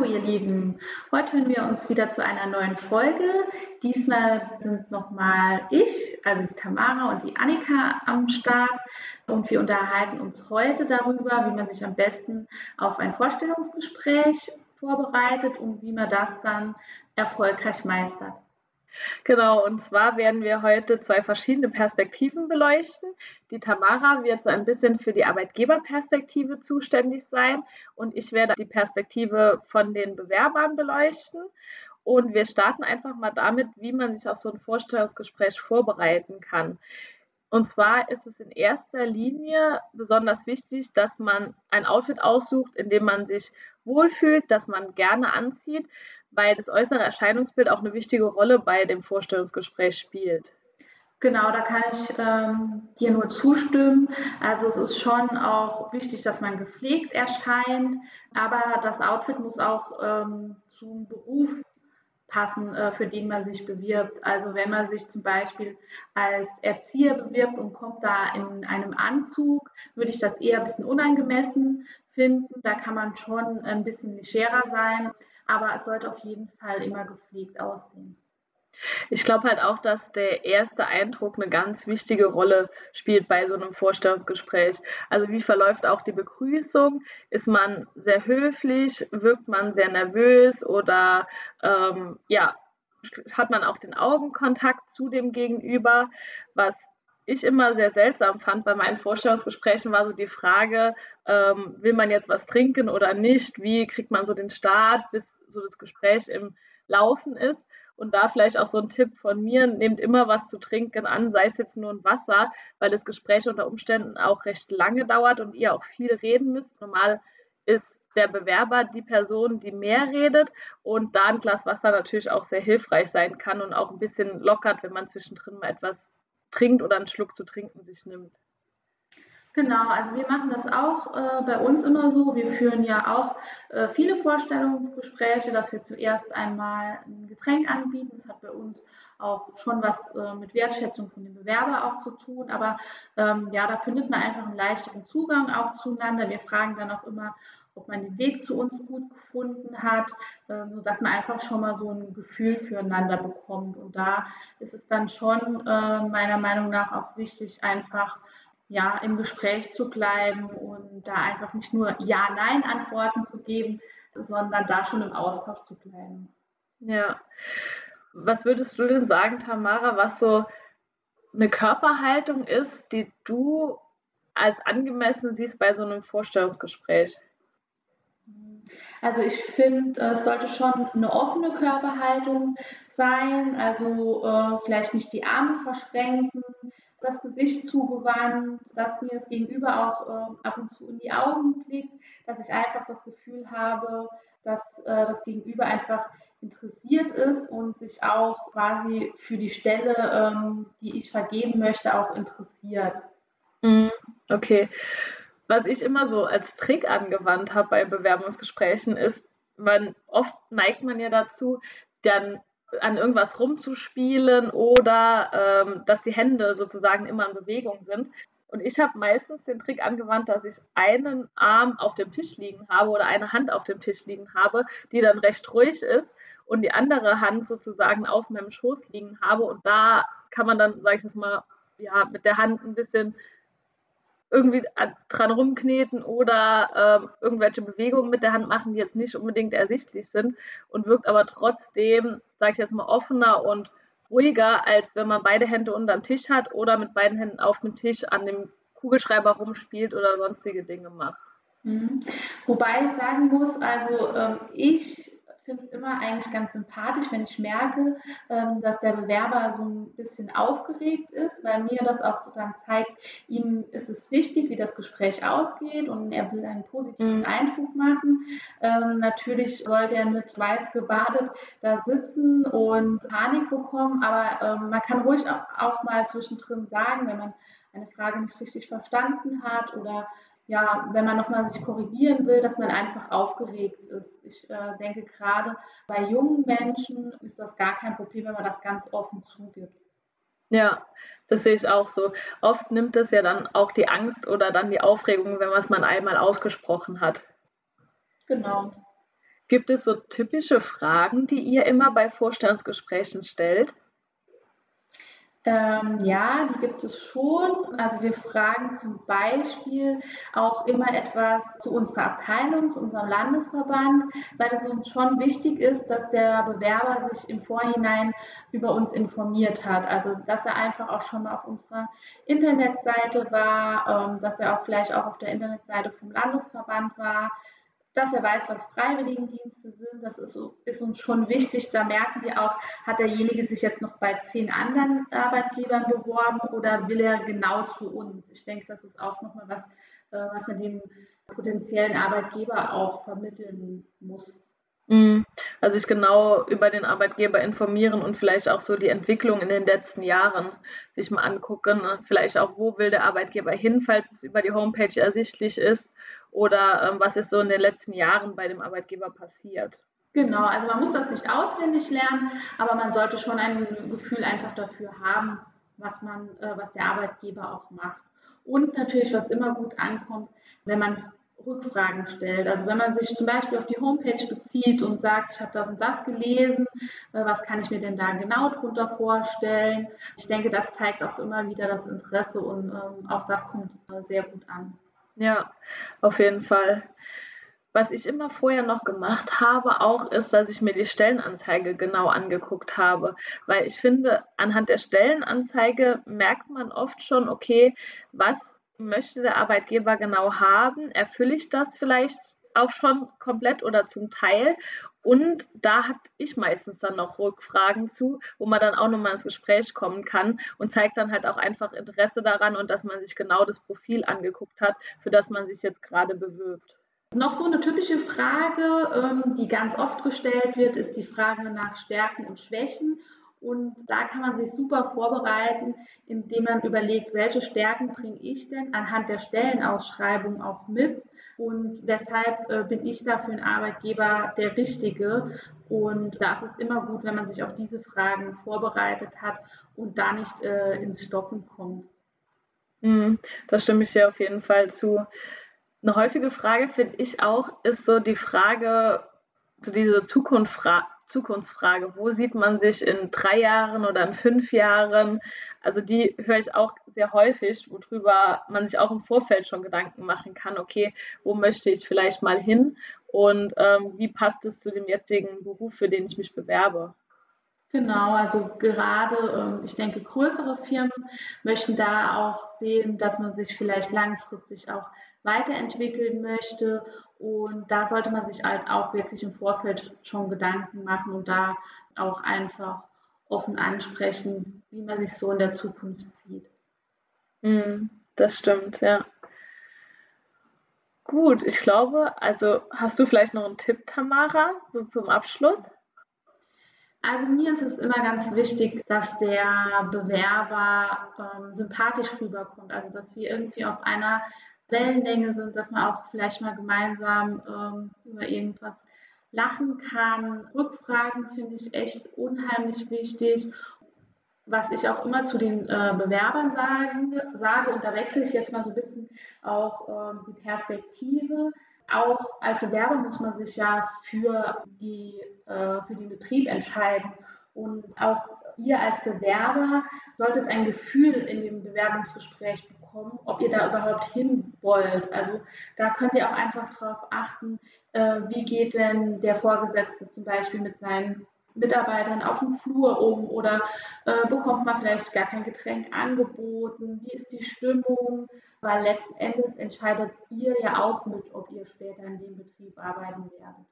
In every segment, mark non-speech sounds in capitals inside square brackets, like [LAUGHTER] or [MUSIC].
Hallo ihr Lieben, heute hören wir uns wieder zu einer neuen Folge. Diesmal sind nochmal ich, also die Tamara und die Annika am Start und wir unterhalten uns heute darüber, wie man sich am besten auf ein Vorstellungsgespräch vorbereitet und wie man das dann erfolgreich meistert. Genau, und zwar werden wir heute zwei verschiedene Perspektiven beleuchten. Die Tamara wird so ein bisschen für die Arbeitgeberperspektive zuständig sein und ich werde die Perspektive von den Bewerbern beleuchten. Und wir starten einfach mal damit, wie man sich auf so ein Vorstellungsgespräch vorbereiten kann. Und zwar ist es in erster Linie besonders wichtig, dass man ein Outfit aussucht, in dem man sich wohlfühlt, das man gerne anzieht, weil das äußere Erscheinungsbild auch eine wichtige Rolle bei dem Vorstellungsgespräch spielt. Genau, da kann ich ähm, dir nur zustimmen. Also es ist schon auch wichtig, dass man gepflegt erscheint, aber das Outfit muss auch ähm, zum Beruf passen, äh, für den man sich bewirbt. Also wenn man sich zum Beispiel als Erzieher bewirbt und kommt da in einem Anzug, würde ich das eher ein bisschen unangemessen finden. Da kann man schon ein bisschen legerer sein, aber es sollte auf jeden Fall immer gepflegt aussehen. Ich glaube halt auch, dass der erste Eindruck eine ganz wichtige Rolle spielt bei so einem Vorstellungsgespräch. Also wie verläuft auch die Begrüßung? Ist man sehr höflich? Wirkt man sehr nervös? Oder ähm, ja, hat man auch den Augenkontakt zu dem Gegenüber? Was ich immer sehr seltsam fand bei meinen Vorstellungsgesprächen, war so die Frage, ähm, will man jetzt was trinken oder nicht? Wie kriegt man so den Start, bis so das Gespräch im Laufen ist? Und da vielleicht auch so ein Tipp von mir, nehmt immer was zu trinken an, sei es jetzt nur ein Wasser, weil das Gespräch unter Umständen auch recht lange dauert und ihr auch viel reden müsst. Normal ist der Bewerber die Person, die mehr redet und da ein Glas Wasser natürlich auch sehr hilfreich sein kann und auch ein bisschen lockert, wenn man zwischendrin mal etwas trinkt oder einen Schluck zu trinken sich nimmt. Genau, also wir machen das auch äh, bei uns immer so. Wir führen ja auch äh, viele Vorstellungsgespräche, dass wir zuerst einmal ein Getränk anbieten. Das hat bei uns auch schon was äh, mit Wertschätzung von dem Bewerber auch zu tun. Aber ähm, ja, da findet man einfach einen leichteren Zugang auch zueinander. Wir fragen dann auch immer, ob man den Weg zu uns gut gefunden hat, äh, sodass man einfach schon mal so ein Gefühl füreinander bekommt. Und da ist es dann schon äh, meiner Meinung nach auch wichtig, einfach ja, im Gespräch zu bleiben und da einfach nicht nur Ja-Nein-Antworten zu geben, sondern da schon im Austausch zu bleiben. Ja. Was würdest du denn sagen, Tamara, was so eine Körperhaltung ist, die du als angemessen siehst bei so einem Vorstellungsgespräch? Also ich finde, es sollte schon eine offene Körperhaltung sein, also äh, vielleicht nicht die Arme verschränken, das Gesicht zugewandt, dass mir das Gegenüber auch äh, ab und zu in die Augen blickt, dass ich einfach das Gefühl habe, dass äh, das Gegenüber einfach interessiert ist und sich auch quasi für die Stelle, ähm, die ich vergeben möchte, auch interessiert. Mhm, okay. Was ich immer so als Trick angewandt habe bei Bewerbungsgesprächen ist, man oft neigt man ja dazu, dann an irgendwas rumzuspielen oder ähm, dass die Hände sozusagen immer in Bewegung sind. Und ich habe meistens den Trick angewandt, dass ich einen Arm auf dem Tisch liegen habe oder eine Hand auf dem Tisch liegen habe, die dann recht ruhig ist und die andere Hand sozusagen auf meinem Schoß liegen habe. Und da kann man dann, sage ich jetzt mal, ja, mit der Hand ein bisschen irgendwie dran rumkneten oder äh, irgendwelche Bewegungen mit der Hand machen, die jetzt nicht unbedingt ersichtlich sind und wirkt aber trotzdem, sage ich jetzt mal, offener und ruhiger, als wenn man beide Hände unterm Tisch hat oder mit beiden Händen auf dem Tisch an dem Kugelschreiber rumspielt oder sonstige Dinge macht. Mhm. Wobei ich sagen muss, also ähm, ich finde es immer eigentlich ganz sympathisch, wenn ich merke, ähm, dass der Bewerber so ein bisschen aufgeregt ist, weil mir das auch dann zeigt, ihm ist es wichtig, wie das Gespräch ausgeht und er will einen positiven mhm. Eindruck machen. Ähm, natürlich sollte er nicht weiß gebadet da sitzen und Panik bekommen, aber ähm, man kann ruhig auch, auch mal zwischendrin sagen, wenn man eine Frage nicht richtig verstanden hat oder ja, wenn man nochmal sich korrigieren will, dass man einfach aufgeregt ist. Ich äh, denke, gerade bei jungen Menschen ist das gar kein Problem, wenn man das ganz offen zugibt. Ja, das sehe ich auch so. Oft nimmt es ja dann auch die Angst oder dann die Aufregung, wenn man es mal einmal ausgesprochen hat. Genau. Gibt es so typische Fragen, die ihr immer bei Vorstellungsgesprächen stellt? Ähm, ja, die gibt es schon. Also wir fragen zum Beispiel auch immer etwas zu unserer Abteilung, zu unserem Landesverband, weil es uns schon wichtig ist, dass der Bewerber sich im Vorhinein über uns informiert hat. Also dass er einfach auch schon mal auf unserer Internetseite war, ähm, dass er auch vielleicht auch auf der Internetseite vom Landesverband war, dass er weiß, was Freiwilligendienste sind. Das ist, ist, uns schon wichtig. Da merken wir auch, hat derjenige sich jetzt noch bei zehn anderen Arbeitgebern beworben oder will er genau zu uns? Ich denke, das ist auch nochmal was, äh, was man dem potenziellen Arbeitgeber auch vermitteln muss. Mhm. Also sich genau über den Arbeitgeber informieren und vielleicht auch so die Entwicklung in den letzten Jahren sich mal angucken. Ne? Vielleicht auch, wo will der Arbeitgeber hin, falls es über die Homepage ersichtlich ist oder ähm, was ist so in den letzten Jahren bei dem Arbeitgeber passiert. Genau, also man muss das nicht auswendig lernen, aber man sollte schon ein Gefühl einfach dafür haben, was man, äh, was der Arbeitgeber auch macht. Und natürlich, was immer gut ankommt, wenn man Rückfragen stellt. Also wenn man sich zum Beispiel auf die Homepage bezieht und sagt, ich habe das und das gelesen, äh, was kann ich mir denn da genau drunter vorstellen? Ich denke, das zeigt auch immer wieder das Interesse und ähm, auch das kommt äh, sehr gut an. Ja, auf jeden Fall. Was ich immer vorher noch gemacht habe, auch ist, dass ich mir die Stellenanzeige genau angeguckt habe, weil ich finde, anhand der Stellenanzeige merkt man oft schon, okay, was möchte der Arbeitgeber genau haben? Erfülle ich das vielleicht auch schon komplett oder zum Teil? Und da habe ich meistens dann noch Rückfragen zu, wo man dann auch nochmal ins Gespräch kommen kann und zeigt dann halt auch einfach Interesse daran und dass man sich genau das Profil angeguckt hat, für das man sich jetzt gerade bewirbt. Noch so eine typische Frage, ähm, die ganz oft gestellt wird, ist die Frage nach Stärken und Schwächen. Und da kann man sich super vorbereiten, indem man überlegt, welche Stärken bringe ich denn anhand der Stellenausschreibung auch mit und weshalb äh, bin ich da für einen Arbeitgeber der Richtige. Und da ist es immer gut, wenn man sich auf diese Fragen vorbereitet hat und da nicht äh, ins Stocken kommt. Mm, da stimme ich dir auf jeden Fall zu. Eine häufige Frage finde ich auch, ist so die Frage, so diese Zukunftsfrage Zukunftsfrage. Wo sieht man sich in drei Jahren oder in fünf Jahren? Also die höre ich auch sehr häufig, worüber man sich auch im Vorfeld schon Gedanken machen kann. Okay, wo möchte ich vielleicht mal hin und ähm, wie passt es zu dem jetzigen Beruf, für den ich mich bewerbe? Genau, also gerade, ähm, ich denke, größere Firmen möchten da auch sehen, dass man sich vielleicht langfristig auch weiterentwickeln möchte. Und da sollte man sich halt auch wirklich im Vorfeld schon Gedanken machen und da auch einfach offen ansprechen, wie man sich so in der Zukunft sieht. Mm, das stimmt, ja. Gut, ich glaube, also hast du vielleicht noch einen Tipp, Tamara, so zum Abschluss? Also mir ist es immer ganz wichtig, dass der Bewerber ähm, sympathisch rüberkommt, also dass wir irgendwie auf einer Wellenlänge sind, dass man auch vielleicht mal gemeinsam ähm, über irgendwas lachen kann. Rückfragen finde ich echt unheimlich wichtig. Was ich auch immer zu den äh, Bewerbern sagen, sage, und da wechsle ich jetzt mal so ein bisschen auch äh, die Perspektive. Auch als Bewerber muss man sich ja für, die, äh, für den Betrieb entscheiden. Und auch ihr als Bewerber solltet ein Gefühl in dem Bewerbungsgespräch bekommen, ob ihr da überhaupt hin wollt. Also da könnt ihr auch einfach darauf achten, äh, wie geht denn der Vorgesetzte zum Beispiel mit seinen Mitarbeitern auf dem Flur um oder äh, bekommt man vielleicht gar kein Getränk angeboten? Wie ist die Stimmung? Weil letzten Endes entscheidet ihr ja auch mit, ob ihr später in dem Betrieb arbeiten werdet.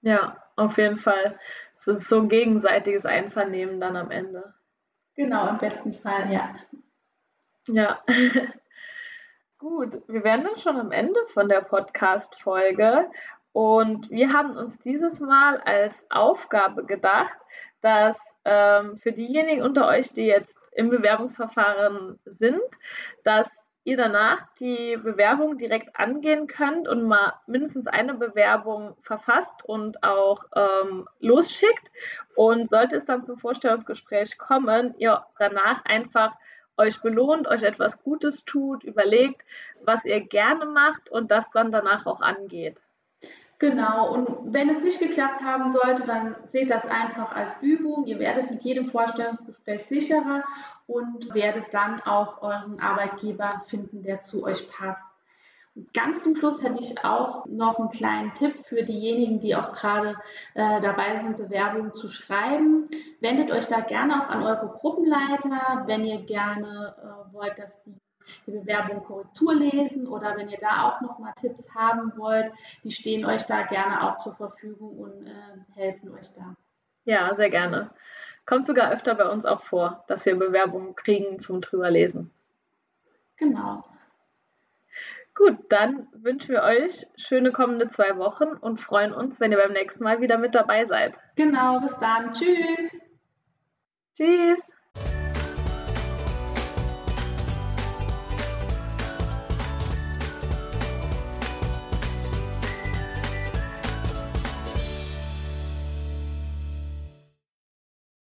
Ja, auf jeden Fall. Es ist so ein gegenseitiges Einvernehmen dann am Ende. Genau, im besten Fall, ja. Ja. [LAUGHS] Gut, wir werden dann schon am Ende von der Podcast-Folge und wir haben uns dieses Mal als Aufgabe gedacht, dass ähm, für diejenigen unter euch, die jetzt im Bewerbungsverfahren sind, dass ihr danach die Bewerbung direkt angehen könnt und mal mindestens eine Bewerbung verfasst und auch ähm, losschickt. Und sollte es dann zum Vorstellungsgespräch kommen, ihr danach einfach euch belohnt, euch etwas Gutes tut, überlegt, was ihr gerne macht und das dann danach auch angeht. Genau, und wenn es nicht geklappt haben sollte, dann seht das einfach als Übung. Ihr werdet mit jedem Vorstellungsgespräch sicherer und werdet dann auch euren Arbeitgeber finden, der zu euch passt. Und ganz zum Schluss hätte ich auch noch einen kleinen Tipp für diejenigen, die auch gerade äh, dabei sind, Bewerbungen zu schreiben. Wendet euch da gerne auch an eure Gruppenleiter, wenn ihr gerne äh, wollt, dass die die Bewerbung Korrektur lesen oder wenn ihr da auch nochmal Tipps haben wollt, die stehen euch da gerne auch zur Verfügung und äh, helfen euch da. Ja, sehr gerne. Kommt sogar öfter bei uns auch vor, dass wir Bewerbungen kriegen zum drüberlesen. Genau. Gut, dann wünschen wir euch schöne kommende zwei Wochen und freuen uns, wenn ihr beim nächsten Mal wieder mit dabei seid. Genau, bis dann. Tschüss. Tschüss.